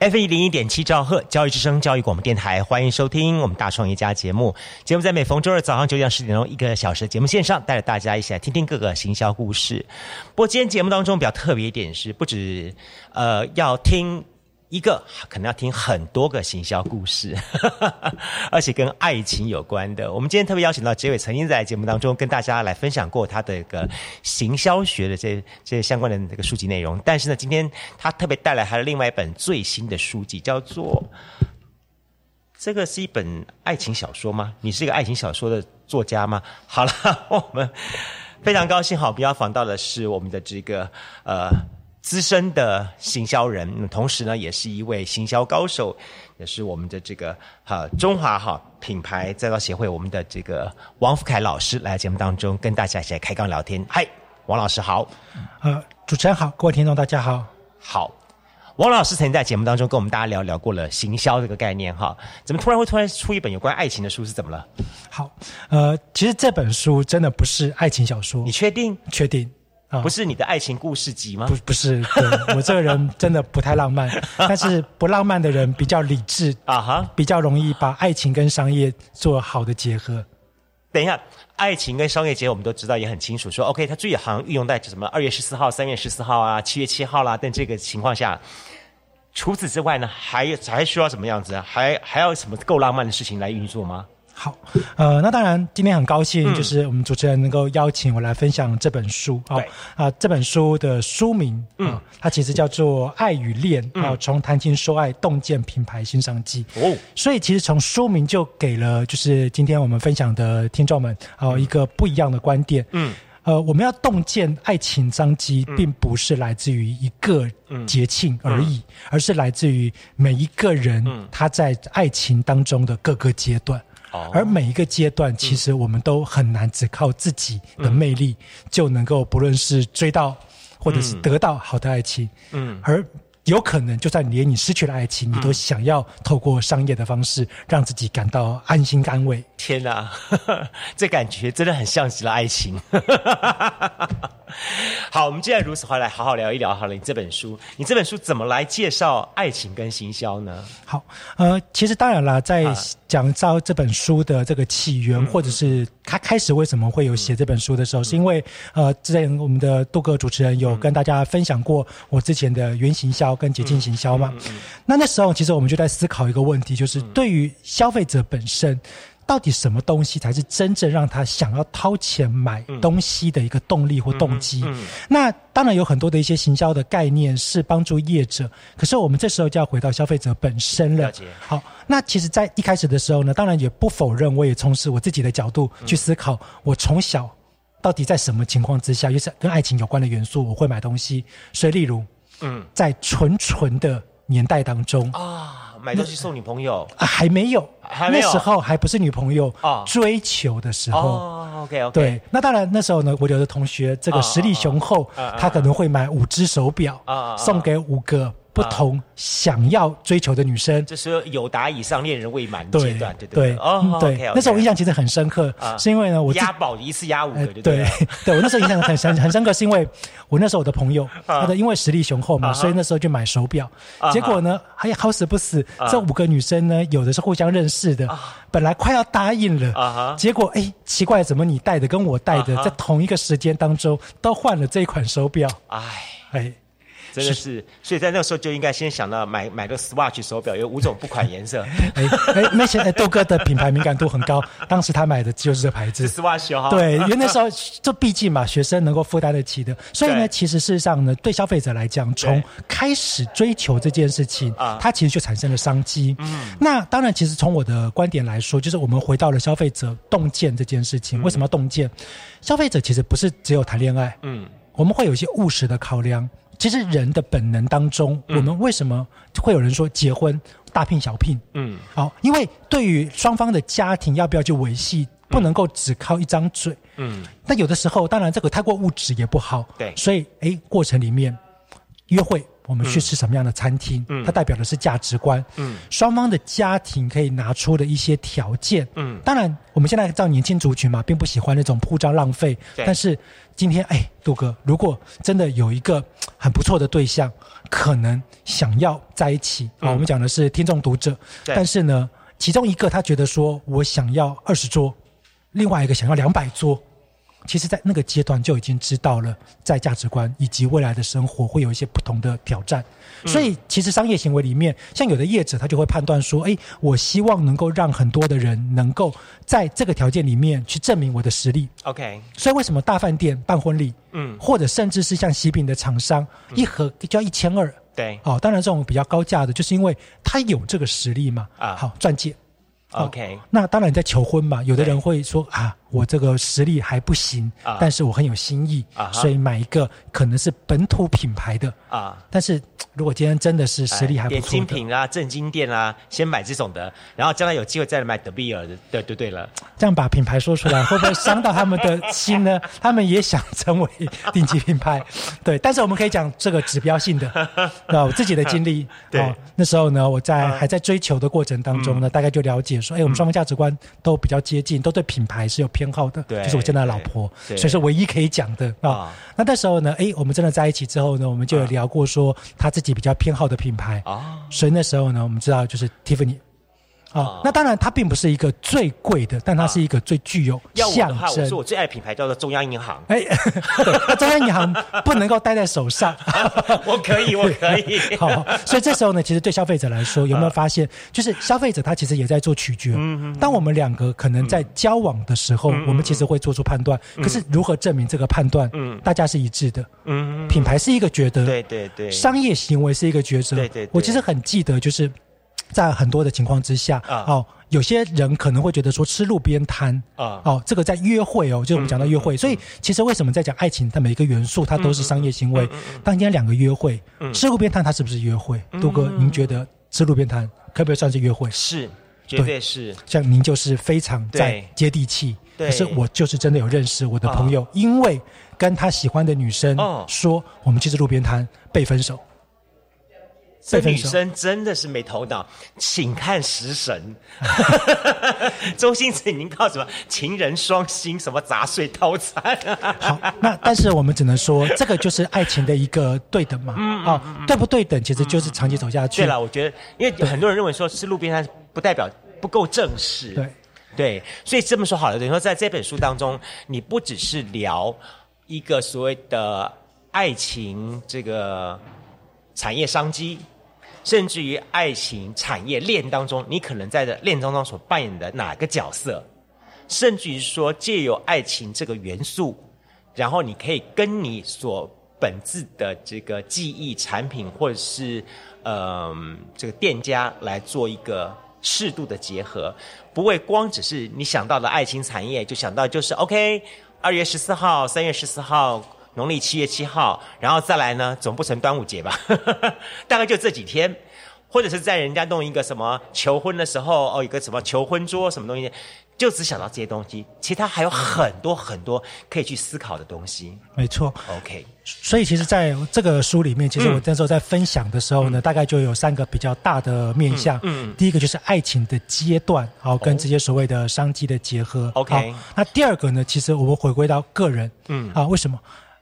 F 一零一点七兆赫教育之声教育广播电台，欢迎收听我们大创业家节目。节目在每逢周二早上九点十点钟一个小时的节目线上，带着大家一起来听听各个行销故事。不过今天节目当中比较特别一点是，不止呃要听。一个可能要听很多个行销故事，而且跟爱情有关的。我们今天特别邀请到杰伟，曾经在节目当中跟大家来分享过他的一个行销学的这这些相关的这个书籍内容。但是呢，今天他特别带来他的另外一本最新的书籍，叫做这个是一本爱情小说吗？你是一个爱情小说的作家吗？好了，我们非常高兴，好，比较访到的是我们的这个呃。资深的行销人，同时呢，也是一位行销高手，也是我们的这个哈中华哈品牌再造协会我们的这个王福凯老师来节目当中跟大家一起来开杠聊天。嗨，王老师好，呃，主持人好，各位听众大家好。好，王老师曾经在节目当中跟我们大家聊聊过了行销这个概念哈，怎么突然会突然出一本有关爱情的书是怎么了？好，呃，其实这本书真的不是爱情小说，你确定？确定。不是你的爱情故事集吗？不，不是，我这个人真的不太浪漫，但是不浪漫的人比较理智啊哈，比较容易把爱情跟商业做好的结合。等一下，爱情跟商业结合，我们都知道也很清楚。说 OK，它最好像运用在什么二月十四号、三月十四号啊、七月七号啦，但这个情况下，除此之外呢，还还需要什么样子？还还要什么够浪漫的事情来运作吗？好，呃，那当然，今天很高兴，就是我们主持人能够邀请我来分享这本书。哦，啊，这本书的书名，嗯，它其实叫做《爱与恋》，啊，从谈情说爱，洞见品牌新商机。哦，所以其实从书名就给了，就是今天我们分享的听众们，啊，一个不一样的观点。嗯，呃，我们要洞见爱情商机，并不是来自于一个节庆而已，而是来自于每一个人他在爱情当中的各个阶段。而每一个阶段，其实我们都很难只靠自己的魅力就能够，不论是追到或者是得到好的爱情，嗯，而有可能就算连你失去了爱情，你都想要透过商业的方式让自己感到安心安慰。天哪，这感觉真的很像极了爱情。好，我们既然如此，话来好好聊一聊好了。你这本书，你这本书怎么来介绍爱情跟行销呢？好，呃，其实当然啦，在讲到这本书的这个起源，或者是他开始为什么会有写这本书的时候，是因为呃，之前我们的杜哥主持人有跟大家分享过我之前的原行销跟捷径行销嘛。那那时候其实我们就在思考一个问题，就是对于消费者本身。到底什么东西才是真正让他想要掏钱买东西的一个动力或动机？那当然有很多的一些行销的概念是帮助业者，可是我们这时候就要回到消费者本身了。好，那其实，在一开始的时候呢，当然也不否认，我也从事我自己的角度去思考，我从小到底在什么情况之下，又是跟爱情有关的元素，我会买东西。所以，例如，嗯，在纯纯的年代当中啊。买东西送女朋友啊还没有，那时候还不是女朋友追求的时候。哦，OK OK。对，那当然那时候呢，我有的同学这个实力雄厚，他可能会买五只手表，送给五个。不同想要追求的女生，这是有达以上恋人未满阶段，对对对，哦，对，那时候我印象其实很深刻，是因为呢，我押宝一次押五个，对对，对？我那时候印象很深很深刻，是因为我那时候我的朋友，他的因为实力雄厚嘛，所以那时候就买手表，结果呢，还好死不死，这五个女生呢，有的是互相认识的，本来快要答应了，结果哎，奇怪，怎么你戴的跟我戴的在同一个时间当中都换了这一款手表？哎哎。真的是，所以在那个时候就应该先想到买买个 Swatch 手表，有五种不款颜色。哎哎，那些豆哥的品牌敏感度很高，当时他买的就是这牌子 Swatch 哈。对，因为那时候这毕竟嘛，学生能够负担得起的，所以呢，其实事实上呢，对消费者来讲，从开始追求这件事情，啊，它其实就产生了商机。嗯，那当然，其实从我的观点来说，就是我们回到了消费者洞见这件事情，为什么要洞见？消费者其实不是只有谈恋爱，嗯，我们会有一些务实的考量。其实人的本能当中，我们为什么会有人说结婚大聘小聘？嗯，好，因为对于双方的家庭要不要去维系，不能够只靠一张嘴。嗯，那有的时候，当然这个太过物质也不好。对所以哎，过程里面约会，我们去吃什么样的餐厅，嗯它代表的是价值观。嗯，双方的家庭可以拿出的一些条件。嗯当然我们现在照年轻族群嘛，并不喜欢那种铺张浪费。对但是今天，哎，杜哥，如果真的有一个很不错的对象，可能想要在一起啊、嗯我们讲的是听众读者，对但是呢，其中一个他觉得说我想要二十桌，另外一个想要两百桌。其实，在那个阶段就已经知道了，在价值观以及未来的生活会有一些不同的挑战。所以，其实商业行为里面，像有的业者他就会判断说：，哎，我希望能够让很多的人能够在这个条件里面去证明我的实力。，OK，所以，为什么大饭店办婚礼，嗯，或者甚至是像喜饼的厂商，一盒就要一千二？对哦，当然这种比较高价的，就是因为他有这个实力嘛。啊好，钻戒。哦，OK，那当然你在求婚嘛，有的人会说啊，我这个实力还不行，啊但是我很有心意，啊所以买一个可能是本土品牌的。啊。但是如果今天真的是实力还不点错的，精品啊、正经店啊，先买这种的，然后将来有机会再来买德比尔的，对对对了。这样把品牌说出来，会不会伤到他们的心呢？他们也想成为顶级品牌，对。但是我们可以讲这个指标性的，那我自己的经历，对哦，那时候呢，我在还在追求的过程当中呢，嗯大概就了解说，哎，我们双方价值观都比较接近，都对品牌是有偏好的，对就是我现在的老婆，对所以是唯一可以讲的啊啊。那那时候呢，哎，我们真的在一起之后呢，我们就有聊过说他自己比较偏好的品牌，啊，所以那时候呢，我们知道就是 Tiffany。啊、啊那当然，它并不是一个最贵的，但它是一个最具有象要我的话，我征。说我最爱的品牌叫做中央银行，哎，那中央银行不能够戴在手上。我可以，我可以。好，所以这时候呢，其实对消费者来说，有没有发现，就是消费者他其实也在做取决。当我们两个可能在交往的时候，我们其实会做出判断，可是如何证明这个判断，大家是一致的？嗯，品牌是一个觉得，对对对，商业行为是一个抉择。对对对我其实很记得，就是在很多的情况之下，啊。哦，有些人可能会觉得说吃路边摊啊。哦，这个在约会哦，就是我们讲到约嗯会，所以其实为什么在讲爱情它每一个元素，它都是商业行嗯为。当今天两个约会，吃路边摊它是不是约会？嗯。杜哥，您觉得吃路边摊可不可以算是约会？是，绝对是。像您就是非常在接地气，可是我就是真的有认识我的朋友，因为跟他喜欢的女生哦。说，我们去吃路边摊被分手。这女生真的是没头脑，请看食神。周星驰已经靠什么情人双星，什么杂碎套餐、好，那但是我们只能说，这个就是爱情的一个对等嘛。啊，对不对等，其实就是长期走下去。嗯对了，我觉得，因为有很多人认为说吃路边摊不代表不够正式。对对，所以这么说好了，等于说在这本书当中，你不只是聊一个所谓的爱情这个产业商机，甚至于爱情产业链当中，你可能在这链当中所扮演的哪个角色，甚至于说借由爱情这个元素，然后你可以跟你所本质的这个记忆产品或者是呃这个店家来做一个适度的结合，不会光只是你想到的爱情产业就想到就是 OK，二月十四号、三月十四号。农历七月七号，然后再来呢，总不成端午节吧？大概就这几天，或者是在人家弄一个什么求婚的时候，哦，有个什么求婚桌什么东西，就只想到这些东西，其他还有很多很多可以去思考的东西。没错。OK，所以其实在这个书里面，其实嗯我那时候在分享的时候呢，大概就有三个比较大的面向。嗯嗯第一个就是爱情的阶段，好、跟这些所谓的商机的结合。OK 好那第二个呢，其实我们回归到个人。嗯啊，为什么？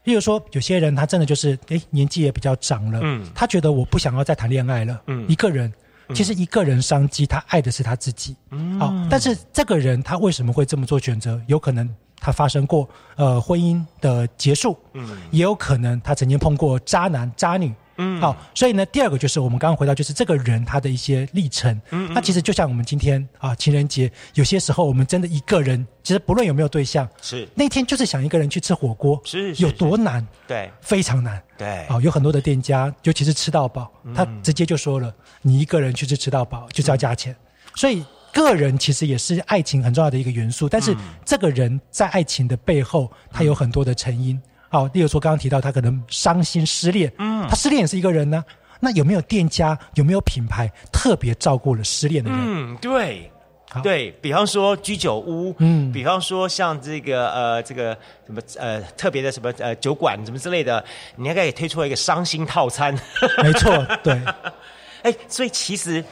例如说，有些人他真的就是，诶，年纪也比较长了，嗯他觉得我不想要再谈恋爱了，嗯一个人。其实一个人商机，他爱的是他自己。嗯好，但是这个人他为什么会这么做选择？有可能他发生过呃婚姻的结束，嗯也有可能他曾经碰过渣男渣女。嗯好，所以呢，第二个就是我们刚刚回到，就是这个人他的一些历程。嗯那其实就像我们今天啊，情人节，有些时候我们真的一个人，其实不论有没有对象，是那天就是想一个人去吃火锅，有是有多难？对非常难。对啊，有很多的店家，尤其是吃到饱，他直接就说了，你一个人去吃吃到饱就是要加钱，所以。个人其实也是爱情很重要的一个元素，但是这个人在爱情的背后，他有很多的成因。好，例如说刚刚提到他可能伤心失恋，嗯，他失恋也是一个人呢。那有没有店家有没有品牌特别照顾了失恋的人？嗯，对，对比方说居酒屋，嗯，比方说像这个呃这个什么呃特别的什么呃酒馆什么之类的，你应该也推出了一个伤心套餐。没错，对。哎，所以其实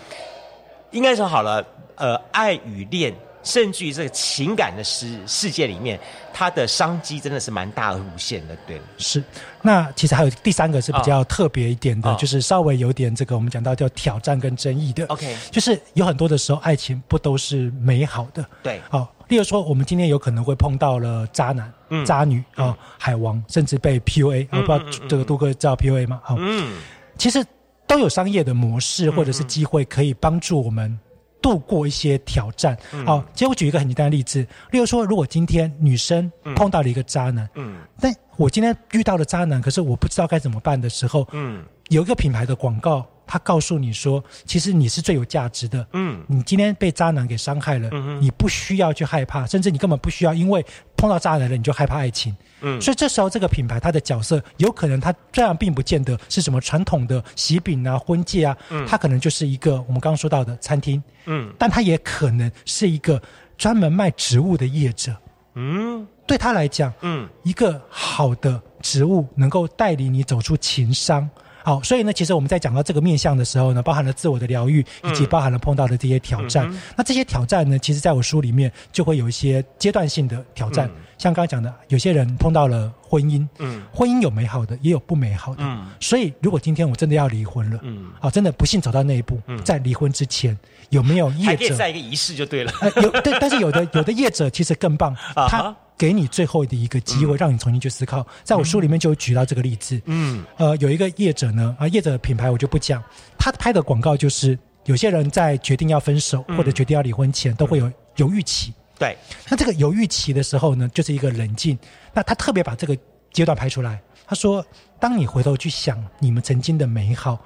应该说好了，呃，爱与恋。甚至于这个情感的世世界里面，它的商机真的是蛮大而无限的，对。是，那其实还有第三个是比较特别一点的，就是稍微有点这个我们讲到叫挑战跟争议的。OK，就是有很多的时候，爱情不都是美好的？对。好，例如说，我们今天有可能会碰到了渣男、渣女啊，海王，甚至被 PUA。我不知道这个杜哥知道 PUA 吗？好，嗯，其实都有商业的模式或者是机会可以帮助我们。度过一些挑战，好。其实我举一个很简单的例子，例如说，如果今天女生碰到了一个渣男，嗯，但我今天遇到了渣男，可是我不知道该怎么办的时候，嗯，有一个品牌的广告。他告诉你说，其实你是最有价值的。嗯，你今天被渣男给伤害了，嗯你不需要去害怕，甚至你根本不需要，因为碰到渣男了你就害怕爱情。嗯，所以这时候这个品牌它的角色有可能它这样并不见得是什么传统的喜饼啊、婚戒啊，嗯它可能就是一个我们刚刚说到的餐厅。嗯，但它也可能是一个专门卖植物的业者。嗯，对他来讲，嗯，一个好的植物能够带领你走出情伤。好，所以呢，其实我们在讲到这个面向的时候呢，包含了自我的疗愈，以及包含了碰到的这些挑战。那这些挑战呢，其实在我书里面就会有一些阶段性的挑战。像刚刚讲的，有些人碰到了婚姻，嗯，婚姻有美好的，也有不美好的。嗯，所以如果今天我真的要离婚了，嗯，好，真的不幸走到那一步，在离婚之前有没有业者在一个仪式就对了？有对，但是有的有的业者其实更棒，他。给你最后的一个机会，让你重新去思考。在我书里面就举到这个例子。嗯，呃，有一个业者呢，啊，业者品牌我就不讲，他拍的广告就是有些人在决定要分手或者决定要离婚前，都会有犹豫期。对，那这个犹豫期的时候呢，就是一个冷静。那他特别把这个阶段拍出来，他说：当你回头去想你们曾经的美好，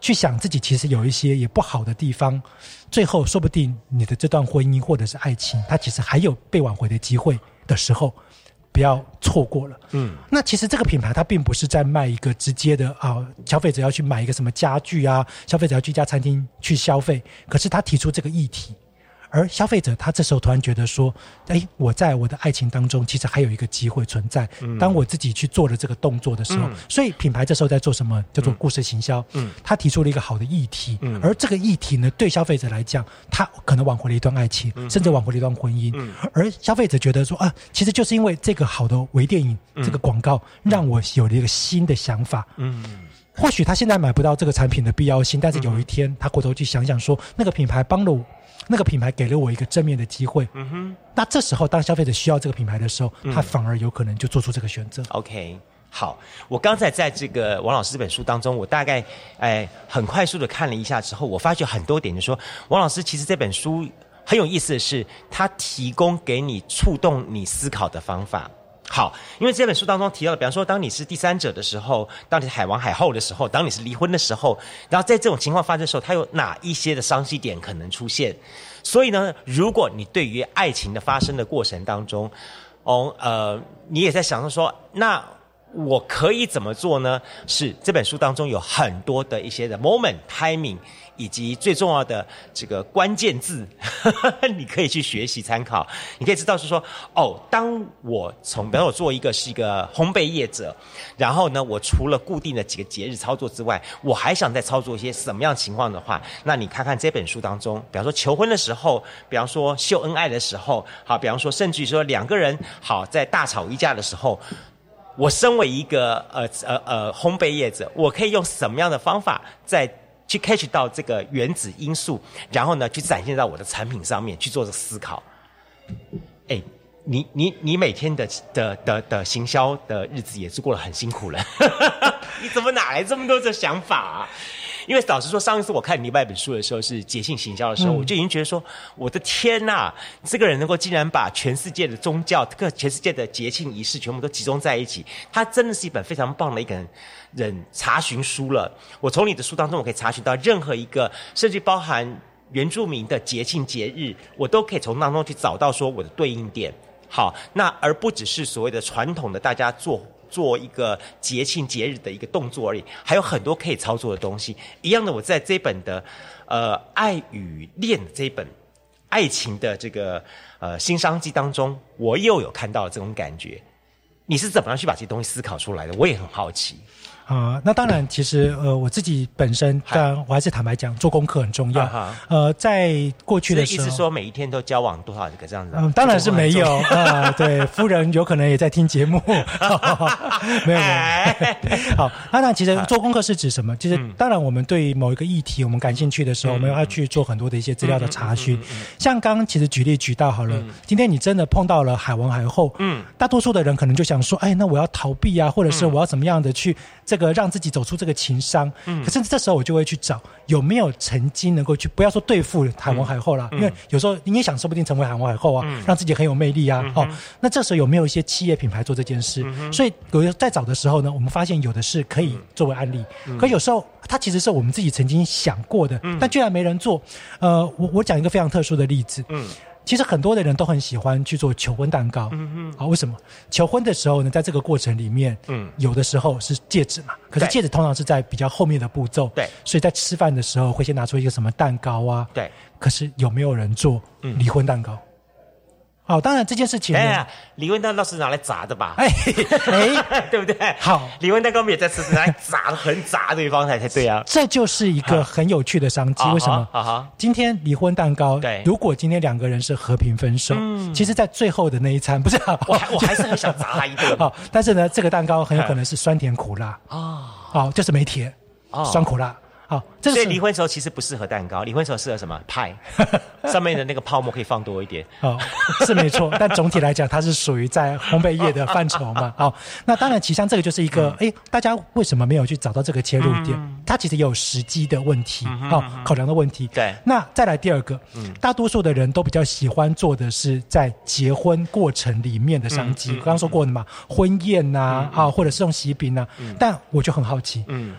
去想自己其实有一些也不好的地方，最后说不定你的这段婚姻或者是爱情，它其实还有被挽回的机会。的时候，不要错过了。嗯，那其实这个品牌它并不是在卖一个直接的啊，消费者要去买一个什么家具啊，消费者要去一家餐厅去消费，可是他提出这个议题。而消费者他这时候突然觉得说：“哎，我在我的爱情当中，其实还有一个机会存在。当我自己去做了这个动作的时候，所以品牌这时候在做什么？叫做故事行销。嗯，他提出了一个好的议题，嗯，而这个议题呢，对消费者来讲，他可能挽回了一段爱情，甚至挽回了一段婚姻。嗯，而消费者觉得说啊，其实就是因为这个好的微电影，这个广告让我有了一个新的想法。嗯，或许他现在买不到这个产品的必要性，但是有一天他回头去想想说，那个品牌帮了我。那个品牌给了我一个正面的机会，嗯哼。那这时候，当消费者需要这个品牌的时候，他反而有可能就做出这个选择。OK，好。我刚才在这个王老师这本书当中，我大概哎很快速的看了一下之后，我发觉很多点，就说王老师其实这本书很有意思的是，他提供给你触动你思考的方法。好，因为这本书当中提到的，比方说，当你是第三者的时候，当你是海王海后的时候，当你是离婚的时候，然后在这种情况发生的时候，它有哪一些的伤心点可能出现？所以呢，如果你对于爱情的发生的过程当中，哦，呃，你也在想着说，那我可以怎么做呢？是这本书当中有很多的一些的 moment timing。以及最重要的这个关键字，你可以去学习参考。你可以知道是说，哦，当我从，比如我做一个是一个烘焙业者，然后呢，我除了固定的几个节日操作之外，我还想再操作一些什么样情况的话，那你看看这本书当中，比方说求婚的时候，比方说秀恩爱的时候，好，比方说甚至于说两个人好在大吵一架的时候，我身为一个呃呃呃烘焙业者，我可以用什么样的方法在。去 catch 到这个原子因素，然后呢，去展现在我的产品上面去做思考。哎，你你你每天的的的的行销的日子也是过得很辛苦了，你怎么哪来这么多的想法啊？因为老实说，上一次我看你外本书的时候是节庆行销的时候，我就已经觉得说，我的天呐，这个人能够竟然把全世界的宗教、各全世界的节庆仪式全部都集中在一起，他真的是一本非常棒的一个人查询书了。我从你的书当中，我可以查询到任何一个，甚至包含原住民的节庆节日，我都可以从当中去找到说我的对应点。好，那而不只是所谓的传统的大家做。做一个节庆节日的一个动作而已，还有很多可以操作的东西。一样的，我在这本的呃《爱与恋》这一本爱情的这个呃新商机当中，我又有看到这种感觉。你是怎么样去把这些东西思考出来的？我也很好奇。啊，那当然，其实呃，我自己本身，当然我还是坦白讲，做功课很重要。呃，在过去的时候，意思说每一天都交往多少个这样子？嗯，当然是没有 啊。对，夫人有可能也在听节目，没有。好，那那其实做功课是指什么？其实当然，我们对某一个议题我们感兴趣的时候，我们要去做很多的一些资料的查询。像刚刚其实举例举到好了，今天你真的碰到了海王海后，嗯，大多数的人可能就想说，哎，那我要逃避啊，或者是我要怎么样的去这。这个让自己走出这个情伤，嗯，可是这时候我就会去找有没有曾经能够去，不要说对付海王海后了，因为有时候你也想说不定成为海王海后啊，让自己很有魅力啊，哦，那这时候有没有一些企业品牌做这件事？所以有在找的时候呢，我们发现有的是可以作为案例，可有时候它其实是我们自己曾经想过的，但居然没人做。呃，我我讲一个非常特殊的例子，嗯。其实很多的人都很喜欢去做求婚蛋糕，嗯嗯，啊，为什么？求婚的时候呢，在这个过程里面，嗯，有的时候是戒指嘛，可是戒指通常是在比较后面的步骤，对，所以在吃饭的时候会先拿出一个什么蛋糕啊，对，可是有没有人做离婚蛋糕？好，当然这件事情，哎呀，离婚蛋糕是拿来砸的吧？哎，哎，对不对？好，离婚蛋糕也在吃，拿来砸，很砸对方才才对啊。这就是一个很有趣的商机。为什么？啊哈，今天离婚蛋糕，对，如果今天两个人是和平分手，嗯，其实，在最后的那一餐，不是，我我还是很想砸他一顿。好，但是呢，这个蛋糕很有可能是酸甜苦辣啊，好，就是没甜，酸苦辣。好，所以离婚时候其实不适合蛋糕，离婚时候适合什么派？上面的那个泡沫可以放多一点。好，是没错，但总体来讲，它是属于在烘焙业的范畴嘛。好，那当然，其实上这个就是一个，哎，大家为什么没有去找到这个切入点？它其实也有时机的问题，好，考量的问题。对。那再来第二个，大多数的人都比较喜欢做的是在结婚过程里面的商机。刚刚说过的嘛，婚宴呐，啊，或者是用喜饼呐。但我就很好奇，嗯。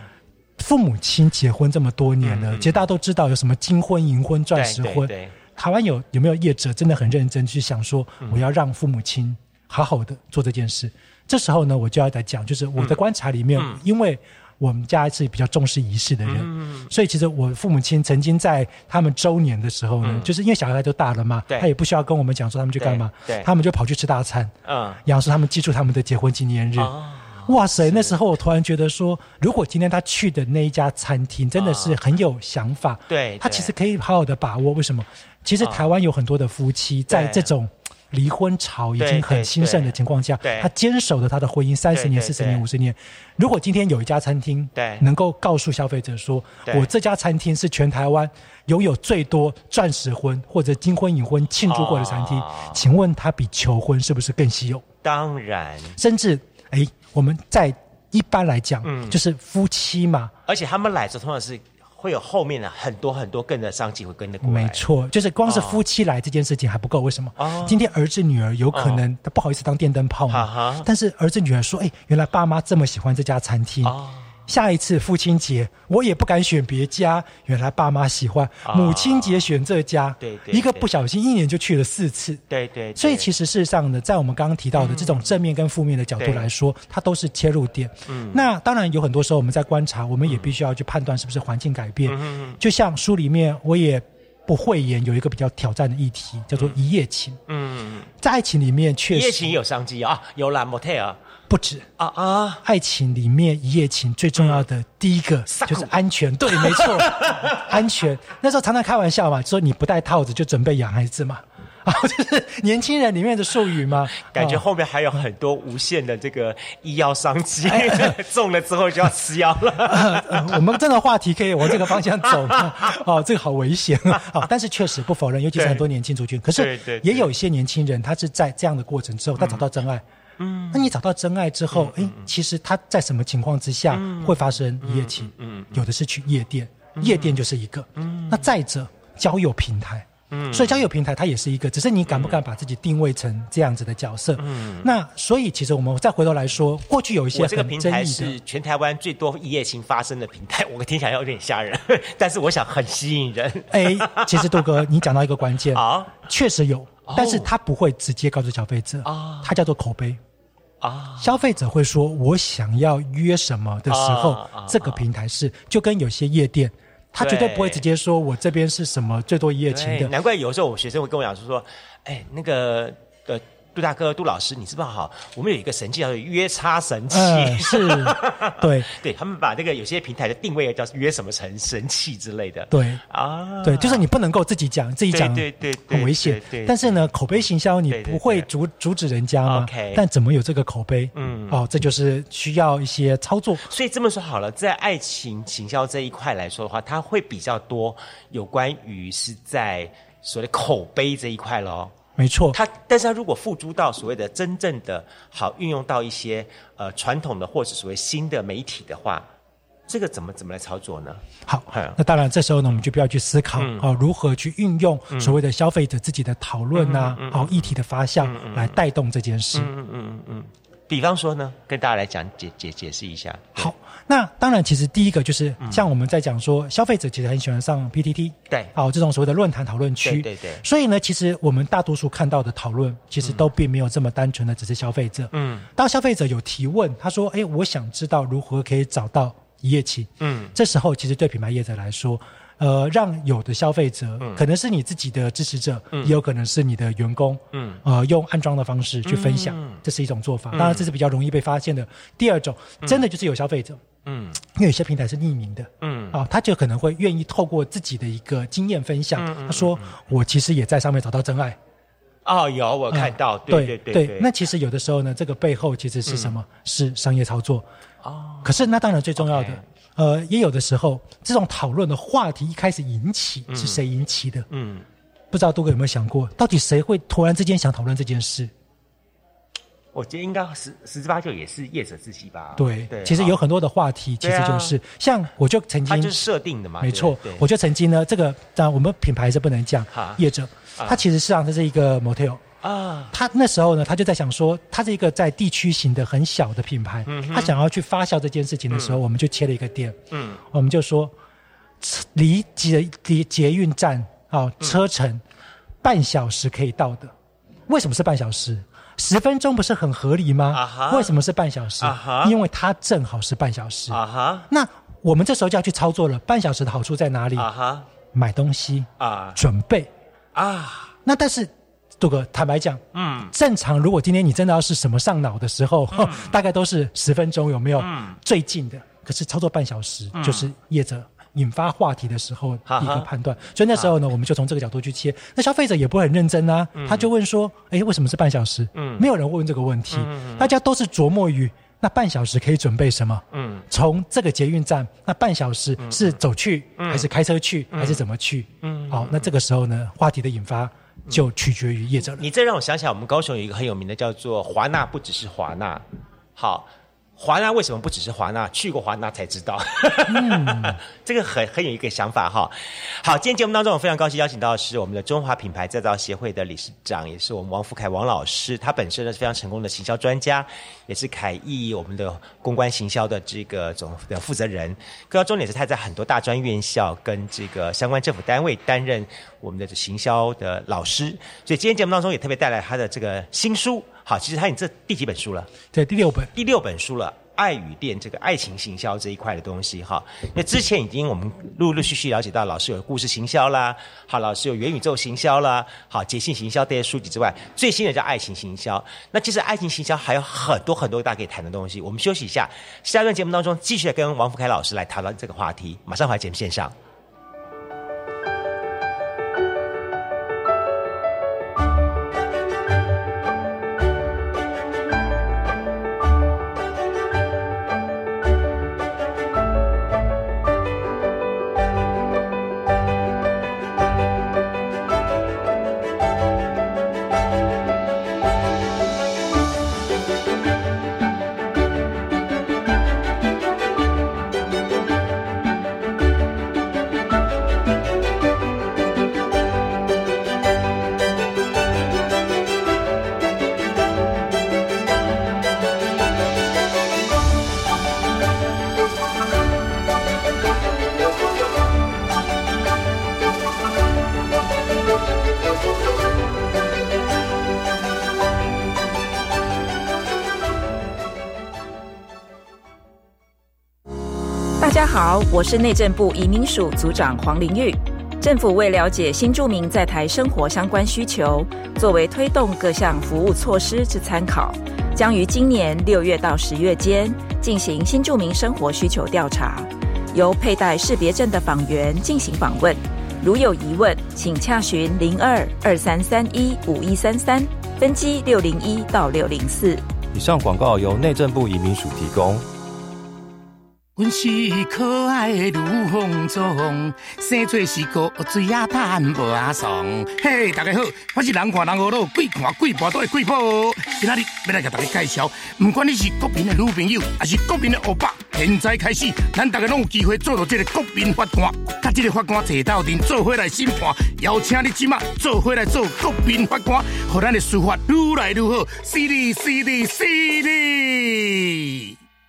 父母亲结婚这么多年了，其实大家都知道有什么金婚、银婚、钻石婚。台湾有有没有业者真的很认真去想说，我要让父母亲好好的做这件事？这时候呢，我就要来讲，就是我的观察里面，因为我们家是比较重视仪式的人，所以其实我父母亲曾经在他们周年的时候呢，就是因为小孩都大了嘛，他也不需要跟我们讲说他们去干嘛，他们就跑去吃大餐，嗯，然后说他们记住他们的结婚纪念日。哇塞！那时候我突然觉得说，如果今天他去的那一家餐厅真的是很有想法，对，他其实可以好好的把握。为什么？其实台湾有很多的夫妻在这种离婚潮已经很兴盛的情况下，他坚守着他的婚姻三十年、四十年、五十年。如果今天有一家餐厅，对，能够告诉消费者说，我这家餐厅是全台湾拥有最多钻石婚或者金婚、银婚庆祝过的餐厅，请问它比求婚是不是更稀有？当然，甚至哎。我们在一般来讲，嗯，就是夫妻嘛，而且他们来着通常是会有后面的很多很多更的商机会跟着过来。没错，就是光是夫妻来这件事情还不够，为什么？今天儿子女儿有可能他不好意思当电灯泡嘛，但是儿子女儿说，哎，原来爸妈这么喜欢这家餐厅。下一次父亲节，我也不敢选别家。原来爸妈喜欢母亲节选这家，对，一个不小心一年就去了四次，对对。所以其实事实上呢，在我们刚刚提到的这种正面跟负面的角度来说，它都是切入点。嗯，那当然有很多时候我们在观察，我们也必须要去判断是不是环境改变。嗯就像书里面我也不讳言，有一个比较挑战的议题叫做一夜情。嗯，在爱情里面确实一夜情有商机啊，有蓝 motel。不止啊啊！爱情里面一夜情最重要的第一个就是安全，对，没错，安全。那时候常常开玩笑嘛，说你不戴套子就准备养孩子嘛，啊，就是年轻人里面的术语嘛。感觉后面还有很多无限的这个医药商机，中了之后就要吃药了。我们真的话题可以往这个方向走，哦，这个好危险啊！但是确实不否认，尤其是很多年轻族群，可是也有一些年轻人，他是在这样的过程之后，他找到真爱。嗯，那你找到真爱之后，哎，其实他在什么情况之下会发生一夜情？嗯，有的是去夜店，夜店就是一个。嗯，那再者交友平台，嗯，所以交友平台它也是一个，只是你敢不敢把自己定位成这样子的角色？嗯，那所以其实我们再回头来说，过去有一些这个平台是全台湾最多一夜情发生的平台，我听起来有点吓人，但是我想很吸引人。哎，其实杜哥，你讲到一个关键 啊，确实有，但是他不会直接告诉消费者啊，它叫做口碑。啊，消费者会说：“我想要约什么的时候，这个平台是就跟有些夜店，他绝对不会直接说我这边是什么最多一夜情的。难怪有时候我学生会跟我讲说说，哎，那个呃。杜大哥、杜老师，你知不知道？哈，我们有一个神器叫做约叉神器，是，对，对他们把那个有些平台的定位叫约什么神神器之类的，对啊，对，就是你不能够自己讲，自己讲，对对，很危险。但是呢，口碑行销你不会阻阻止人家吗？但怎么有这个口碑？嗯，哦，这就是需要一些操作。所以这么说好了，在爱情行销这一块来说的话，它会比较多有关于是在所谓的口碑这一块喽。没错，它，但是它如果付诸到所谓的真正的好运用到一些呃传统的或者所谓新的媒体的话，这个怎么怎么来操作呢？好，那当然这时候呢，我们就不要去思考哦，如何去运用所谓的消费者自己的讨论呐，好议题的发向来带动这件事。嗯嗯嗯嗯。比方说呢，跟大家来讲解解解释一下。好，那当然，其实第一个就是像我们在讲说，消费者其实很喜欢上 PTT，对，哦这种所谓的论坛讨论区，对对。所以呢，其实我们大多数看到的讨论，其实都并没有这么单纯的只是消费者。嗯。当消费者有提问，他说：“哎，我想知道如何可以找到一夜情。”嗯。这时候，其实对品牌业者来说。呃，让有的消费者，可能是你自己的支持者，也有可能是你的员工，嗯呃，用安装的方式去分享，这是一种做法。当然，这是比较容易被发现的。第二种，真的就是有消费者，嗯，因为有些平台是匿名的，嗯，啊，他就可能会愿意透过自己的一个经验分享，他说：“我其实也在上面找到真爱。”哦，有我看到，对对对。那其实有的时候呢，这个背后其实是什么？是商业操作。哦。可是那当然最重要的。呃，也有的时候，这种讨论的话题一开始引起是谁引起的？嗯，不知道杜哥有没有想过，到底谁会突然之间想讨论这件事？我觉得应该十十之八九也是业者自己吧。对，其实有很多的话题，其实就是像我就曾经，就是设定的嘛，没错。我就曾经呢，这个当然我们品牌是不能讲，业者，它其实实际上这是一个 motel。啊，他那时候呢，他就在想说，他是一个在地区型的很小的品牌，他想要去发酵这件事情的时候，我们就切了一个店，嗯，我们就说，离捷离捷运站啊车程半小时可以到的，为什么是半小时？十分钟不是很合理吗？为什么是半小时？因为它正好是半小时。啊哈，那我们这时候就要去操作了。半小时的好处在哪里？啊哈，买东西啊，准备啊，那但是。杜哥，坦白讲，嗯，正常如果今天你真的要是什么上脑的时候，大概都是十分钟，有没有？嗯，最近的，可是操作半小时，就是业者引发话题的时候一个判断。所以那时候呢，我们就从这个角度去切。那消费者也不会很认真啊，他就问说：“哎，为什么是半小时？”嗯，没有人问这个问题，大家都是琢磨于那半小时可以准备什么？嗯，从这个捷运站，那半小时是走去还是开车去还是怎么去？嗯，好，那这个时候呢，话题的引发。就取决于业者了。你这让我想起来，我们高雄有一个很有名的，叫做华纳，不只是华纳。好。华纳为什么不只是华纳？去过华纳才知道，这个很很有一个想法哈。好，今天节目当中，我非常高兴邀请到的是我们的中华品牌再造协会的理事长，也是我们王福凯王老师。他本身呢是非常成功的行销专家，也是凯艺我们的公关行销的这个总的负责人。更要重点是，他在很多大专院校跟这个相关政府单位担任我们的行销的老师。所以今天节目当中也特别带来他的这个新书。好，其实他你这第几本书了？对，第六本，第六本书了，《爱与电》这个爱情行销这一块的东西哈。那之前已经我们陆陆续续了解到，老师有故事行销啦，好，老师有元宇宙行销啦，好，节性行销这些书籍之外，最新的叫爱情行销。那其实爱情行销还有很多很多大家可以谈的东西。我们休息一下，下一段节目当中继续来跟王福凯老师来谈到这个话题。马上回来节目线上。我是内政部移民署组长黄玲玉。政府为了解新住民在台生活相关需求，作为推动各项服务措施之参考，将于今年六月到十月间进行新住民生活需求调查，由佩戴识别证的访员进行访问。如有疑问，请洽询零二二三三一五一三三分机六零一到六零四。以上广告由内政部移民署提供。阮是可爱的女风中，生做是个水啊淡无阿爽。嘿，大家好，我是人看人恶咯，鬼看鬼婆都会鬼婆。今仔日要来甲大家介绍，不管你是国民的女朋友，还是国民的欧巴，现在开始，咱大家拢有机会做到这个国民法官，甲这个法官坐到阵做伙来审判，邀请你今晚做伙来做国民法官，让咱的司法愈来愈好，犀利犀利犀利。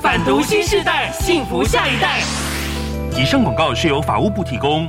反毒新时代，幸福下一代。以上广告是由法务部提供。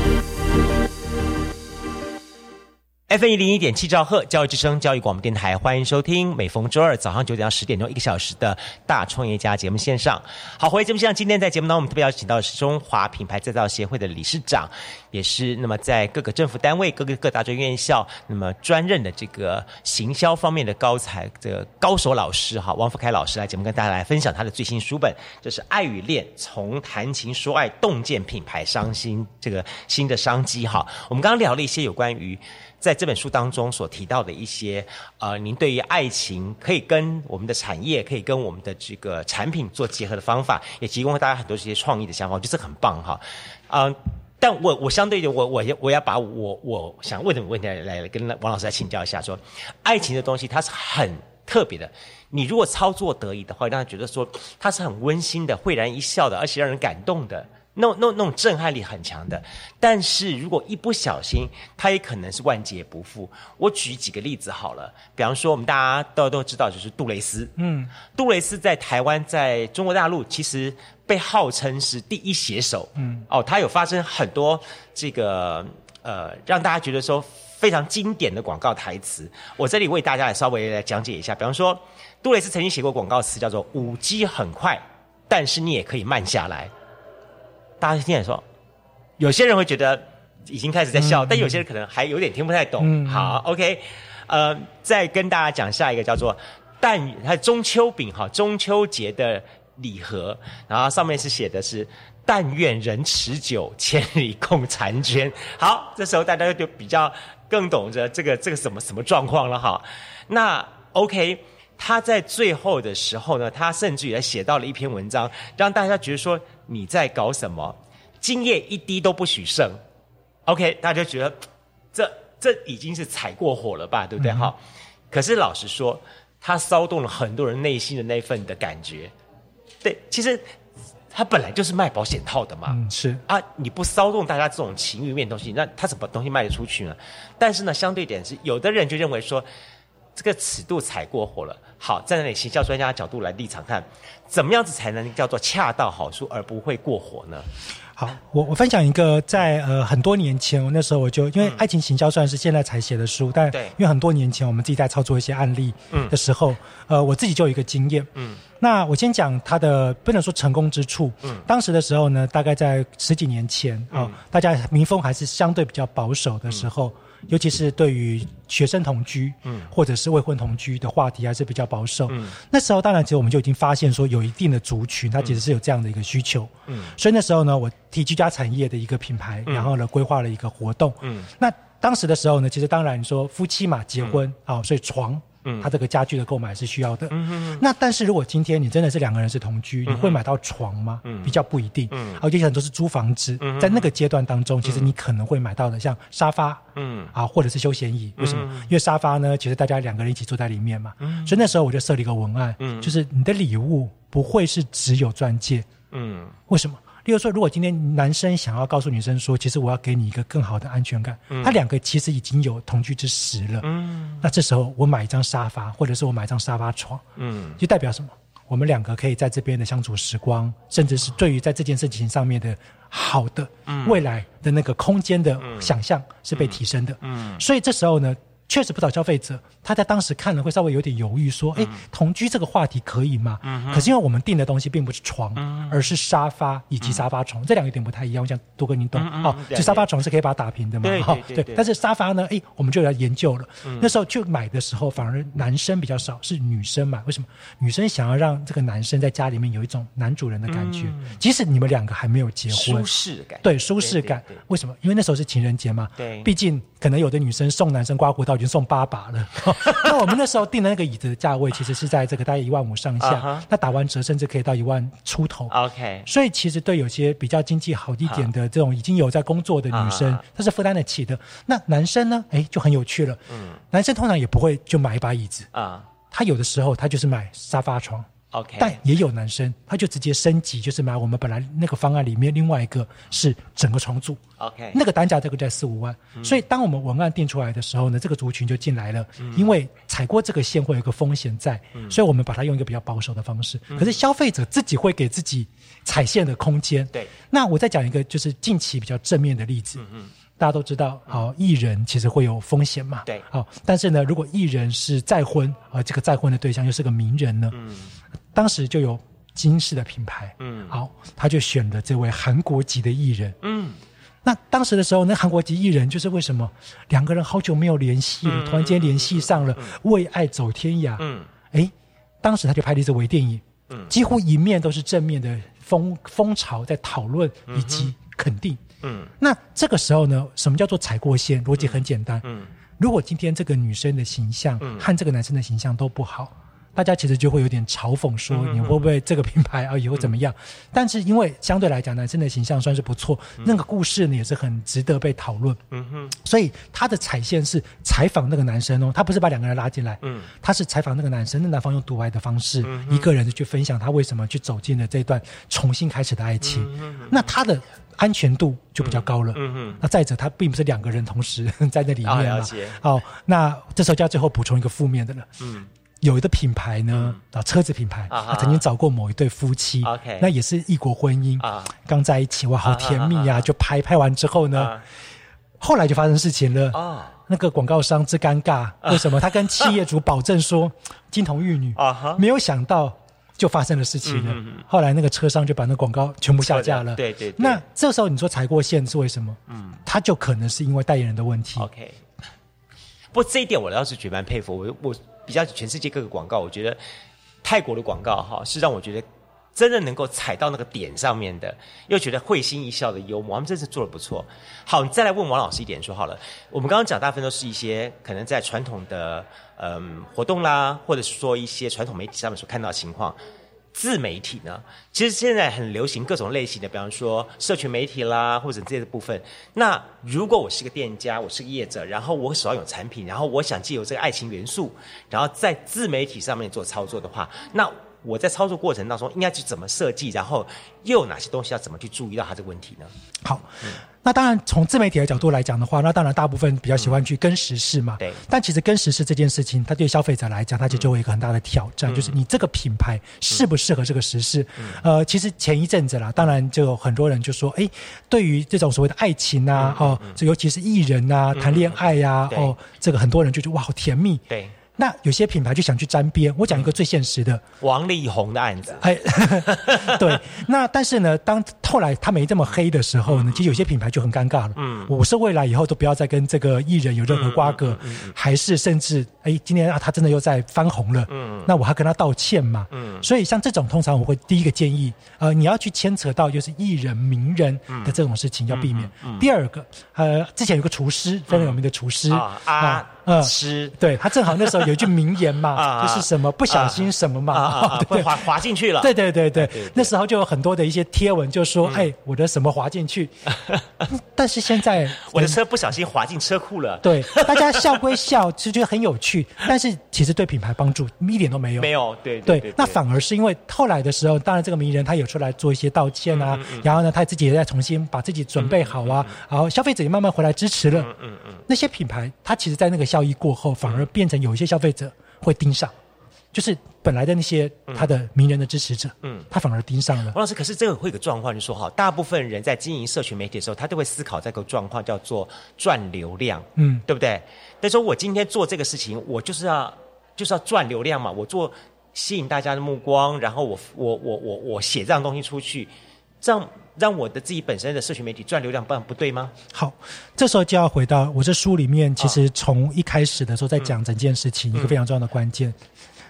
F 一零一点七兆赫教育之声教育广播电台，欢迎收听每逢周二早上九点到十点钟一个小时的大创业家节目线上。好，回节目线上，今天在节目当中，我们特别邀请到的是中华品牌再造协会的理事长，也是那么在各个政府单位、各个各大专院校那么专任的这个行销方面的高才这个高手老师哈，王福凯老师来节目跟大家来分享他的最新书本，就是《爱与恋：从谈情说爱洞见品牌商心这个新的商机》哈。我们刚刚聊了一些有关于。在这本书当中所提到的一些，呃，您对于爱情可以跟我们的产业，可以跟我们的这个产品做结合的方法，也提供了大家很多这些创意的想法，我觉得这很棒哈。嗯，但我我相对的，我我我要把我我想问的问题来来跟王老师来请教一下，说爱情的东西它是很特别的，你如果操作得宜的话，让人觉得说它是很温馨的，会然一笑的，而且让人感动的。那那那种震撼力很强的，但是如果一不小心，它也可能是万劫不复。我举几个例子好了，比方说我们大家都都知道，就是杜蕾斯。嗯，杜蕾斯在台湾，在中国大陆其实被号称是第一写手。嗯，哦，他有发生很多这个呃，让大家觉得说非常经典的广告台词。我这里为大家来稍微来讲解一下，比方说杜蕾斯曾经写过广告词，叫做“五 G 很快，但是你也可以慢下来”。大家听来说，有些人会觉得已经开始在笑，但有些人可能还有点听不太懂。好，OK，呃，再跟大家讲下一个叫做“但它中秋饼”哈，中秋节的礼盒，然后上面是写的是“但愿人持久，千里共婵娟”。好，这时候大家就比较更懂得这个这个什么什么状况了哈。那 OK。他在最后的时候呢，他甚至也写到了一篇文章，让大家觉得说你在搞什么，今夜一滴都不许剩。OK，大家就觉得 这这已经是踩过火了吧，对不对？哈、可是老实说，他骚动了很多人内心的那份的感觉。对，其实他本来就是卖保险套的嘛。嗯，是啊，你不骚动大家这种情欲面东西，那他怎么东西卖得出去呢？但是呢，相对点是，有的人就认为说，这个尺度踩过火了。好，站在你行销专家的角度来立场看，怎么样子才能叫做恰到好处，而不会过火呢？好，我我分享一个在呃很多年前，我那时候我就因为爱情行销虽然是现在才写的书，但对。因为很多年前我们自己在操作一些案例的时候，呃，我自己就有一个经验。嗯。那我先讲它的不能说成功之处。嗯。当时的时候呢，大概在十几年前啊、嗯。大家民风还是相对比较保守的时候，尤其是对于学生同居，嗯。或者是未婚同居的话题还是比较保守。嗯。那时候当然，其实我们就已经发现说，有一定的族群，它其实是有这样的一个需求。嗯。所以那时候呢，我替居家产业的一个品牌，嗯。然后呢规划了一个活动。嗯。那当时的时候呢，其实当然你说夫妻嘛，结婚啊、所以床，嗯。他这个家具的购买是需要的。嗯那但是如果今天你真的是两个人是同居，嗯你会买到床吗？嗯。比较不一定。嗯。而且很多是租房子，嗯在那个阶段当中，其实你可能会买到的像沙发。嗯。啊，或者是休闲椅，为什么？嗯因为沙发呢，其实大家两个人一起坐在里面嘛，嗯。所以那时候我就设了一个文案，嗯。就是你的礼物不会是只有钻戒，嗯。为什么？例如说，如果今天男生想要告诉女生说，其实我要给你一个更好的安全感，嗯。他两个其实已经有同居之实了。嗯。那这时候我买一张沙发，或者是我买一张沙发床，嗯。就代表什么？我们两个可以在这边的相处时光，甚至是对于在这件事情上面的好的、嗯。未来的那个空间的想象是被提升的。嗯。所以这时候呢，确实不少消费者他在当时看了会稍微有点犹豫，说：“哎、同居这个话题可以吗？”嗯可是因为我们订的东西并不是床，嗯而是沙发以及沙发床，这两个有点不太一样。我想多哥您懂嗯嗯哦，了就沙发床是可以把它打平的嘛，对哈对但是沙发呢，哎，我们就来研究了。嗯那时候去买的时候，反而男生比较少，是女生买。为什么？女生想要让这个男生在家里面有一种男主人的感觉，嗯即使你们两个还没有结婚，舒适感觉对舒适感。为什么？因为那时候是情人节嘛，对毕竟可能有的女生送男生刮胡刀已经送八把了。那我们那时候订的那个椅子的价位，其实是在这个大概一万五上下那打完折甚至可以到一万出头。OK 所以其实对有些比较经济好一点的这种已经有在工作的女生啊，她是负担得起的。那男生呢？哎，就很有趣了。嗯男生通常也不会就买一把椅子，啊他有的时候他就是买沙发床。OK 但也有男生，他就直接升级，就是买我们本来那个方案里面另外一个是整个重组。OK 那个单价这个在四五万，所以当我们文案定出来的时候呢，这个族群就进来了，因为踩过这个线会有一个风险在，所以我们把它用一个比较保守的方式。可是消费者自己会给自己踩线的空间。对，那我再讲一个就是近期比较正面的例子。嗯大家都知道，好、艺人其实会有风险嘛。对。好、但是呢，如果艺人是再婚，而、这个再婚的对象又是个名人呢，嗯当时就有金氏的品牌，嗯。好，他就选了这位韩国籍的艺人。嗯。那当时的时候，那韩国籍艺人就是为什么？两个人好久没有联系了，突然间联系上了，为爱走天涯。嗯。哎，当时他就拍了一支微电影，嗯。几乎一面都是正面的风风潮在讨论以及肯定。嗯。那这个时候呢，什么叫做踩过线？逻辑很简单。嗯。如果今天这个女生的形象嗯。和这个男生的形象都不好，大家其实就会有点嘲讽说，嗯你会不会这个品牌啊以后怎么样？但是因为相对来讲，男生的形象算是不错，那个故事呢也是很值得被讨论。嗯哼所以他的踩线是采访那个男生哦，他不是把两个人拉进来，嗯他是采访那个男生，那男方用独白的方式，一个人去分享他为什么去走进了这段重新开始的爱情。嗯哼那他的安全度就比较高了。嗯哼那再者，他并不是两个人同时 在那里啊面嘛了解。哦，那这时候就要最后补充一个负面的了。嗯有的品牌呢，啊，车子品牌，他曾经找过某一对夫妻 OK 那也是异国婚姻啊，刚在一起，哇，好甜蜜呀、就拍拍完之后呢，啊后来就发生事情了。啊那个广告商之尴尬，为什么？他跟企业主保证说 金童玉女，啊没有想到就发生了事情了。后来那个车商就把那广告全部下架了。对对对那这时候你说踩过线是为什么？嗯他就可能是因为代言人的问题。OK。不过这一点我倒是觉得蛮佩服。我我比较全世界各个广告，我觉得泰国的广告哈是让我觉得真的能够踩到那个点上面的，又觉得会心一笑的幽默，我们真是做的不错。好，你再来问王老师一点说好了，我们刚刚讲大部分都是一些可能在传统的嗯活动啦，或者是说一些传统媒体上面所看到的情况。自媒体呢，其实现在很流行各种类型的，比方说社群媒体啦，或者这些部分。那如果我是个店家，我是个业者，然后我手上有产品，然后我想借由这个爱情元素，然后在自媒体上面做操作的话，那我在操作过程当中应该去怎么设计，然后又有哪些东西要怎么去注意到它这个问题呢？好。那当然，从自媒体的角度来讲的话，那当然大部分比较喜欢去跟时事嘛。对。但其实跟时事这件事情，它对消费者来讲，它就就有一个很大的挑战，就是你这个品牌适不适合这个时事？呃，其实前一阵子啦，当然就有很多人就说，哎，对于这种所谓的爱情啊，哦，这尤其是艺人啊，谈恋爱呀，哦，这个很多人就觉得哇，好甜蜜。对。那有些品牌就想去沾边。我讲一个最现实的，王力宏的案子。哎，对。那但是呢，当后来他没这么黑的时候呢，其实有些品牌就很尴尬了。嗯，我是未来以后都不要再跟这个艺人有任何瓜葛，还是甚至哎，今天啊他真的又在翻红了。嗯，那我还跟他道歉嘛。嗯，所以像这种，通常我会第一个建议，呃，你要去牵扯到就是艺人名人的这种事情要避免。第二个，呃，之前有个厨师非常有名的厨师啊。嗯，吃对他正好那时候有一句名言嘛，就是什么不小心什么嘛，对，滑滑进去了。对对对对，那时候就有很多的一些贴文，就说哎，我的什么滑进去。但是现在我的车不小心滑进车库了。对，大家笑归笑，其实觉得很有趣，但是其实对品牌帮助一点都没有。没有，对对。那反而是因为后来的时候，当然这个名人他有出来做一些道歉啊，然后呢，他自己也在重新把自己准备好啊，然后消费者也慢慢回来支持了。嗯嗯嗯。那些品牌，他其实在那个。效益过后，反而变成有一些消费者会盯上，就是本来的那些他的名人的支持者，嗯，他反而盯上了。王老师，可是这个会有个状况，就说哈，大部分人在经营社群媒体的时候，他都会思考这个状况，叫做赚流量，嗯，对不对？但说我今天做这个事情，我就是要就是要赚流量嘛，我做吸引大家的目光，然后我我我我我写这样东西出去，这样。让我的自己本身的社群媒体赚流量，不然不对吗？好，这时候就要回到我这书里面，其实从一开始的时候在讲整件事情，一个非常重要的关键，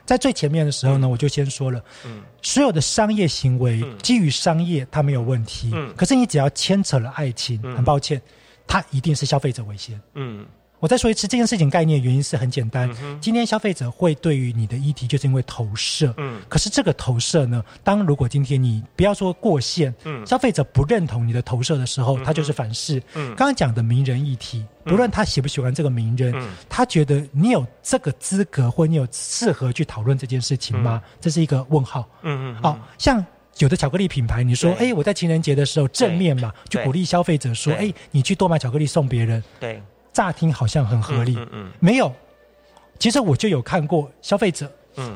在最前面的时候呢，我就先说了，嗯，所有的商业行为基于商业，它没有问题，嗯，可是你只要牵扯了爱情，很抱歉，它一定是消费者为先，嗯。我再说一次，这件事情概念原因是很简单。今天消费者会对于你的议题，就是因为投射。嗯。可是这个投射呢，当如果今天你不要说过线，嗯，消费者不认同你的投射的时候，他就是反噬。嗯。刚刚讲的名人议题，不论他喜不喜欢这个名人，他觉得你有这个资格或你有适合去讨论这件事情吗？这是一个问号。嗯嗯。哦，像有的巧克力品牌，你说，哎，我在情人节的时候正面嘛，就鼓励消费者说，哎，你去多买巧克力送别人。对。乍听好像很合理，没有。其实我就有看过消费者，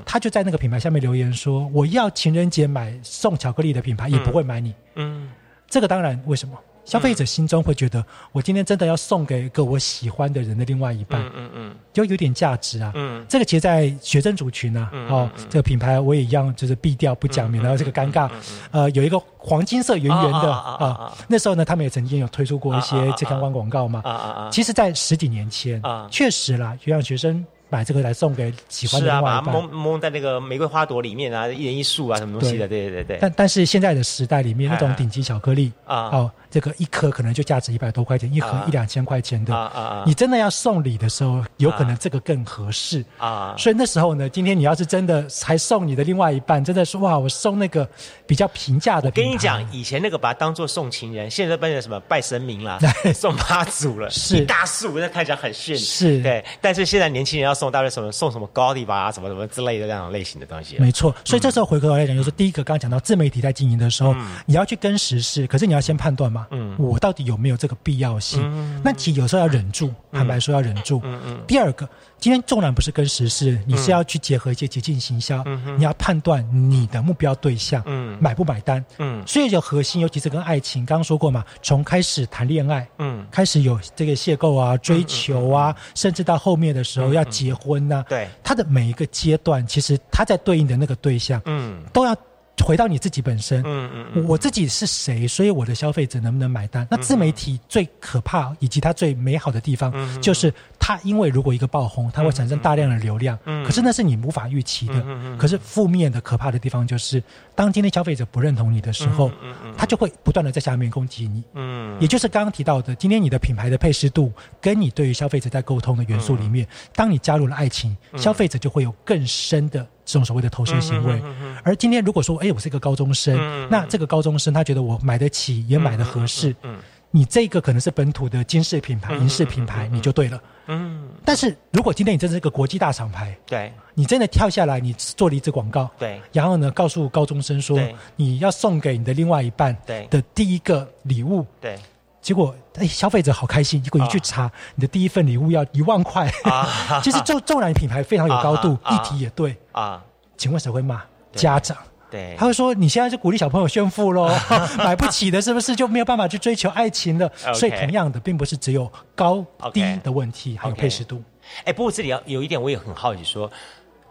他就在那个品牌下面留言说：“我要情人节买送巧克力的品牌，也不会买你。”嗯，这个当然为什么？消费者心中会觉得，我今天真的要送给一个我喜欢的人的另外一半，嗯嗯，就有点价值啊。嗯，这个其实，在学生族群呢，哦，这个品牌我也一样，就是避掉不讲，免得这个尴尬。呃，有一个黄金色圆圆的啊，那时候呢，他们也曾经有推出过一些健康光广告嘛。啊啊啊！其实，在十几年前，确实啦，就让学生。买这个来送给喜欢的另外一半，蒙蒙在那个玫瑰花朵里面啊，一人一束啊，什么东西的，对对对。但但是现在的时代里面，那种顶级巧克力啊，哦，这个一颗可能就价值一百多块钱，一盒一两千块钱的啊啊！你真的要送礼的时候，有可能这个更合适啊。所以那时候呢，今天你要是真的还送你的另外一半，真的是哇，我送那个比较平价的。我跟你讲，以前那个把它当做送情人，现在变成什么拜神明了，送妈祖了，是一大束，那看起来很炫，是对。但是现在年轻人要。送大概什么送什么高地吧，什么什么之类的这种类型的东西。没错，所以这时候回过头来讲，就是第一个，刚刚讲到自媒体在经营的时候，你要去跟时事，可是你要先判断嘛，嗯，我到底有没有这个必要性？那其实有时候要忍住，坦白说要忍住。嗯嗯。第二个。今天纵然不是跟时事，你是要去结合一些捷径行销，你要判断你的目标对象嗯买不买单。嗯，所以有核心，尤其是跟爱情，刚刚说过嘛，从开始谈恋爱，嗯，开始有这个邂逅啊、追求啊，甚至到后面的时候要结婚呐，对，他的每一个阶段，其实他在对应的那个对象，嗯，都要回到你自己本身，嗯嗯嗯。我自己是谁，所以我的消费者能不能买单？那自媒体最可怕以及它最美好的地方，嗯就是它因为如果一个爆红，它会产生大量的流量，嗯可是那是你无法预期的。嗯嗯嗯。可是负面的可怕的地方就是，当今天消费者不认同你的时候，嗯嗯嗯他就会不断的在下面攻击你。嗯也就是刚刚提到的，今天你的品牌的配适度，跟你对于消费者在沟通的元素里面，当你加入了爱情，嗯。消费者就会有更深的这种所谓的投射行为。而今天如果说，哎，我是一个高中生，那这个高中生他觉得我买得起，也买得合适，嗯你这个可能是本土的金饰品牌、银饰品牌，你就对了。嗯，但是如果今天你真是一个国际大厂牌，对。你真的跳下来，你做了一支广告，对。然后呢，告诉高中生说你要送给你的另外一半的第一个礼物，对结果哎，消费者好开心，结果一去查，你的第一份礼物要一万块，啊。其实纵纵然品牌非常有高度，议题也对，啊，请问谁会骂？家长。对。他会说：“你现在是鼓励小朋友炫富喽，买不起的是不是就没有办法去追求爱情了所以同样的，并不是只有高低的问题，还有配适度。哎，不过这里要有一点，我也很好奇说，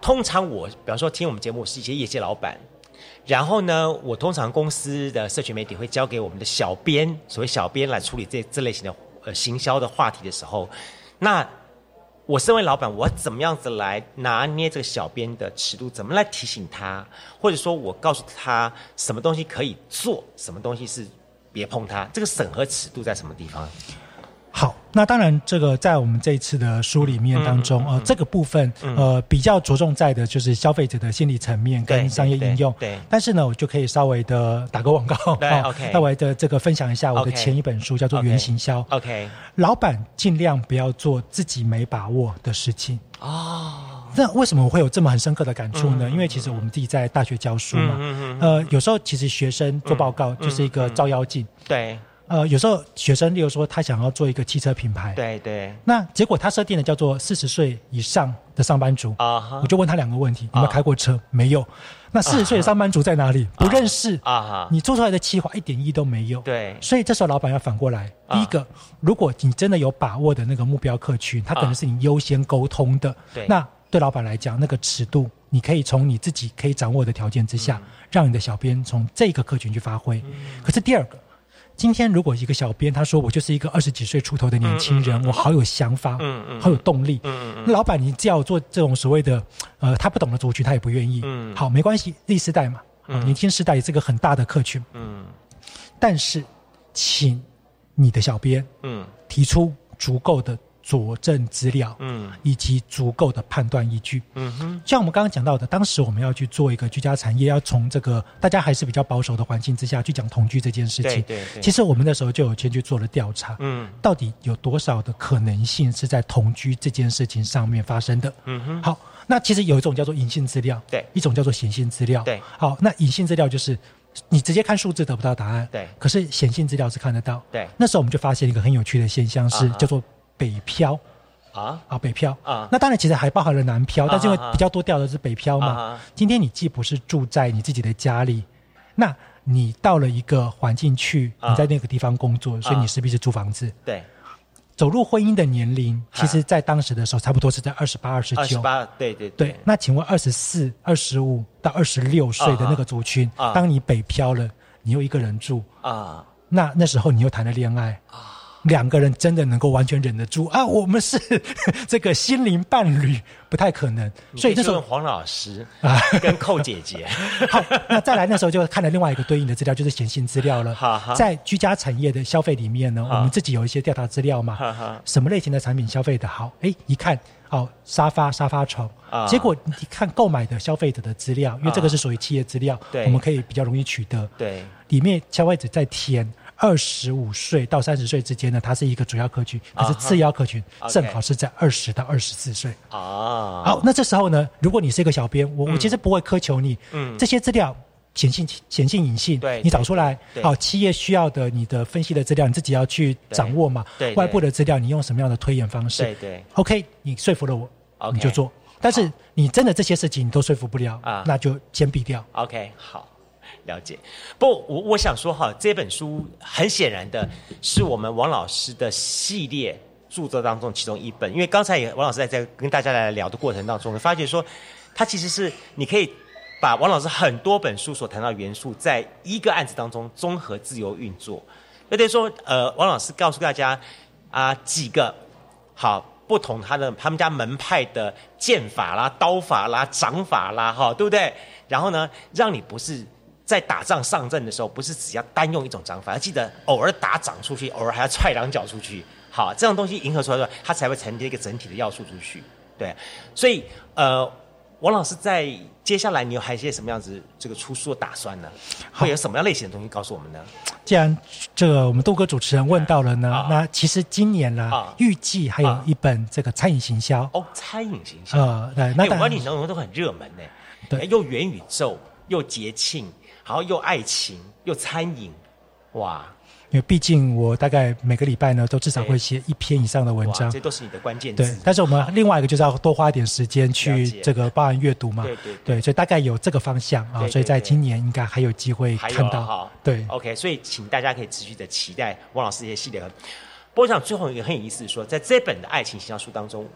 通常我比方说听我们节目是一些业界老板，然后呢，我通常公司的社群媒体会交给我们的小编，所谓小编来处理这这类型的呃行销的话题的时候，那我身为老板，我怎么样子来拿捏这个小编的尺度？怎么来提醒他，或者说我告诉他什么东西可以做，什么东西是别碰它？这个审核尺度在什么地方？好，那当然，这个在我们这一次的书里面当中，呃，这个部分呃比较着重在的就是消费者的心理层面跟商业应用。对对。但是呢，我就可以稍微的打个广告，对哦 OK 稍微的这个分享一下我的前一本书，叫做《原行销》。OK 老板尽量不要做自己没把握的事情。哦，那为什么我会有这么很深刻的感触呢？嗯因为其实我们自己在大学教书嘛，呃，有时候其实学生做报告就是一个照妖镜。对呃，有时候学生，例如说他想要做一个汽车品牌，对对那结果他设定的叫做四十岁以上的上班族，啊哈我就问他两个问题：有没有开过车？没有。那四十岁的上班族在哪里？不认识啊哈你做出来的企划一点意义都没有。对所以这时候老板要反过来，啊第一个，如果你真的有把握的那个目标客群，他可能是你优先沟通的，对那对老板来讲，那个尺度，你可以从你自己可以掌握的条件之嗯下，让你的小编从这个客群去发挥。可是第二个。今天如果一个小编他说我就是一个二十几岁出头的年轻人，我好有想法，嗯嗯。好有动力，嗯嗯那老板你叫我做这种所谓的呃他不懂的族群，他也不愿意。嗯。好，没关系，Z 世代嘛，嗯。年轻世代也是个很大的客群，嗯。但是请你的小编嗯。提出足够的佐证资料，嗯。以及足够的判断依据。嗯哼。像我们刚刚讲到的，当时我们要去做一个居家产业，要从这个大家还是比较保守的环境之下去讲同居这件事情。对对对。其实我们那时候就有先去做了调查，嗯。到底有多少的可能性是在同居这件事情上面发生的？嗯哼。好，那其实有一种叫做隐性资料，对。一种叫做显性资料，对。好，那隐性资料就是你直接看数字得不到答案，对。可是显性资料是看得到，对。那时候我们就发现一个很有趣的现象是叫做北漂。啊？啊，北漂。啊。那当然其实还包含了南漂，啊但是因为啊啊。比较多调的是北漂嘛。啊今天你既不是住在你自己的家里，那你到了一个环境去，啊。你在那个地方工作，所以啊。你势必是租房子。对。走入婚姻的年龄，其实在当时的时候差不多是在二十八、二十九。二十八对对对，那请问二十四、二十五到二十六岁的那个族群，啊。当你北漂了，你又一个人住，啊。那那时候你又谈了恋爱两个人真的能够完全忍得住啊？我们是 这个心灵伴侣，不太可能。所以那时候黄老师啊跟寇姐姐，好，那再来那时候就看了另外一个对应的资料，就是显性资料了哈哈。在居家产业的消费里面呢，我们自己有一些调查资料嘛哈哈，什么类型的产品消费的好？哎，一看。哦，沙发、沙发床，啊结果你看购买的消费者的资料，因为这个是属于企业资料，对我们可以比较容易取得。对里面消费者在填二十五岁到三十岁之间呢，它是一个主要客群，可是次要客群正好是在二十到二十四岁。啊，好，那这时候呢，如果你是一个小编，我、我嗯。其实不会苛求你，嗯。这些资料显性显性隐性，对你找出来对，好，企业需要的你的分析的资料，你自己要去掌握嘛，对对。外部的资料你用什么样的推演方式，对对，OK，你说服了我你就做，但是你真的这些事情你都说服不了，啊。那就先避掉。OK，好，了解。不，我我想说哈，这本书很显然的是我们王老师的系列著作当中其中一本，因为刚才也王老师在在跟大家来聊的过程当中，发觉说，他其实是你可以把王老师很多本书所谈到的元素，在一个案子当中综合自由运作。那等于说，呃，王老师告诉大家啊、几个好不同他的他们家门派的剑法啦、刀法啦、掌法啦，哈，对不对？然后呢，让你不是在打仗上阵的时候，不是只要单用一种掌法，要记得偶尔打掌出去，偶尔还要踹两脚出去。好，这样东西迎合出来的话，它才会承接一个整体的要素出去。对，所以呃，王老师在接下来你有还有一些什么样子这个出书的打算呢？会有什么样类型的东西告诉我们呢？既然这个我们杜哥主持人问到了呢，那其实今年呢，啊预计还有一本这个餐饮行销。哦，餐饮行销。呃，对，那哎，我当然你形容都很热门呢。对哎又元宇宙，又节庆，然后又爱情，又餐饮，哇，因为毕竟我大概每个礼拜呢，都至少会写一篇以上的文，章这。都是你的关键字。，对但是我们另外一个就是要多花一点时间去这个包含阅读嘛。对对对，所以大概有这个方向啊，所以在今年应该还有机会看到了哈。。对，，OK，所以请大家可以持续的期待汪老师这些系列。不过我想最后一个很有意思的说，在这本的爱情形象书当中，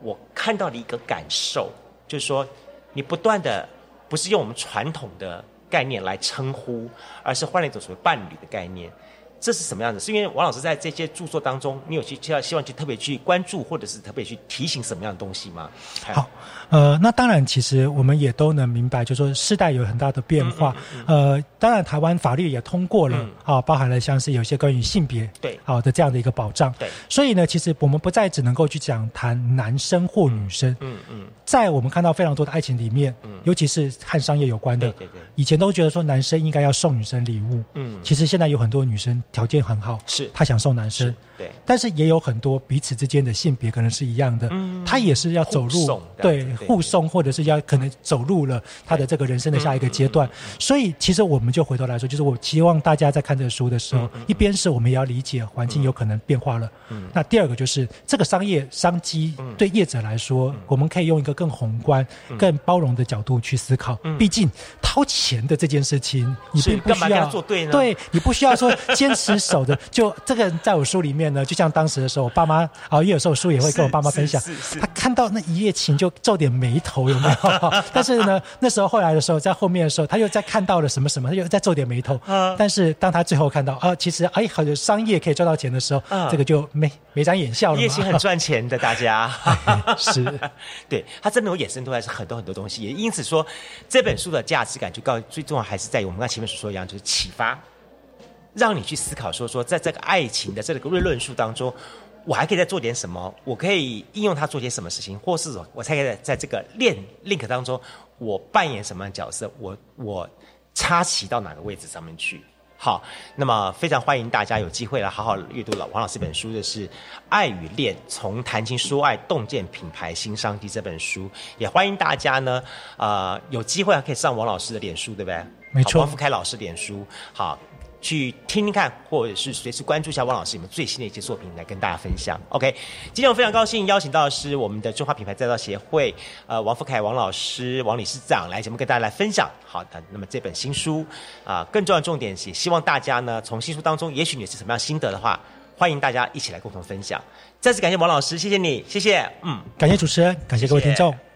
我看到了一个感受，就是说你不断的不是用我们传统的概念来称呼，而是换了一种所谓伴侣的概念。这是什么样子？是因为王老师在这些著作当中，你有去希望希望去特别去关注，或者是特别去提醒什么样的东西吗？好，呃，那当然，其实我们也都能明白，就说世代有很大的变化。呃，当然，台湾法律也通过了啊、包含了像是有些关于性别对。好、的这样的一个保障。对，所以呢，其实我们不再只能够去讲谈男生或女生。嗯嗯，在我们看到非常多的爱情里面，尤其是和商业有关的，对对对。以前都觉得说男生应该要送女生礼物，嗯。其实现在有很多女生条件很好，是。她想送男生，对，但是也有很多彼此之间的性别可能是一样的，嗯。他也是要走互入送对样子对互送，或者是要可能走入了他的这个人生的下一个阶嗯段。所以其实我们就回头来说，就是我希望大家在看这个书的时嗯候，一边是我们也要理解环境有可能变化了，嗯那第二个就是这个商业商机对业者来说，我们可以用一个更宏观、嗯。更包容的角度去思考。毕竟掏钱的这件事情，你并不需要他作对呢？对你不需要说坚持守着。就这个在我书里面呢，就像当时的时候，我爸妈啊，因为有时候我书也会跟我爸妈分享他看到那一夜情就皱点眉头，有没有？但是呢，那时候后来的时候，在后面的时候，他又在看到了什么什么，他又在皱点眉头。啊但是当他最后看到啊，其实哎，好像商业可以赚到钱的时候，啊这个就眉眉展眼笑了嘛。夜情很赚钱的，大家 是，对他真的有衍生出来是很多很多东西，也因此说这本书的价值感就告最重要还是在于我们刚才前面所说一样，就是启发，让你去思考说说在这个爱情的这个论论述当中。我还可以再做点什么？我可以应用它做些什么事情，或是我才可以在在这个链 link 当中，我扮演什么样的角色？我我插旗到哪个位置上面去？好，那么非常欢迎大家有机会来好好阅读老王老师这本书的是《爱与恋：从谈情说爱洞见品牌新商机》这本书，也欢迎大家呢，呃，有机会还可以上王老师的脸书，对不对？没错好王福开老师脸书，好。去听听看，或者是随时关注一下汪老师你们最新的一些作品来跟大家分享。OK，今天我非常高兴邀请到的是我们的中华品牌再造协会呃王福凯王老师王理事长来节目跟大家来分享。好的，那么这本新书啊、更重要的重点是希望大家呢从新书当中，也许你是什么样心得的话，欢迎大家一起来共同分享。再次感谢王老师，谢谢你，谢谢，嗯。感谢主持人，感谢各位听众。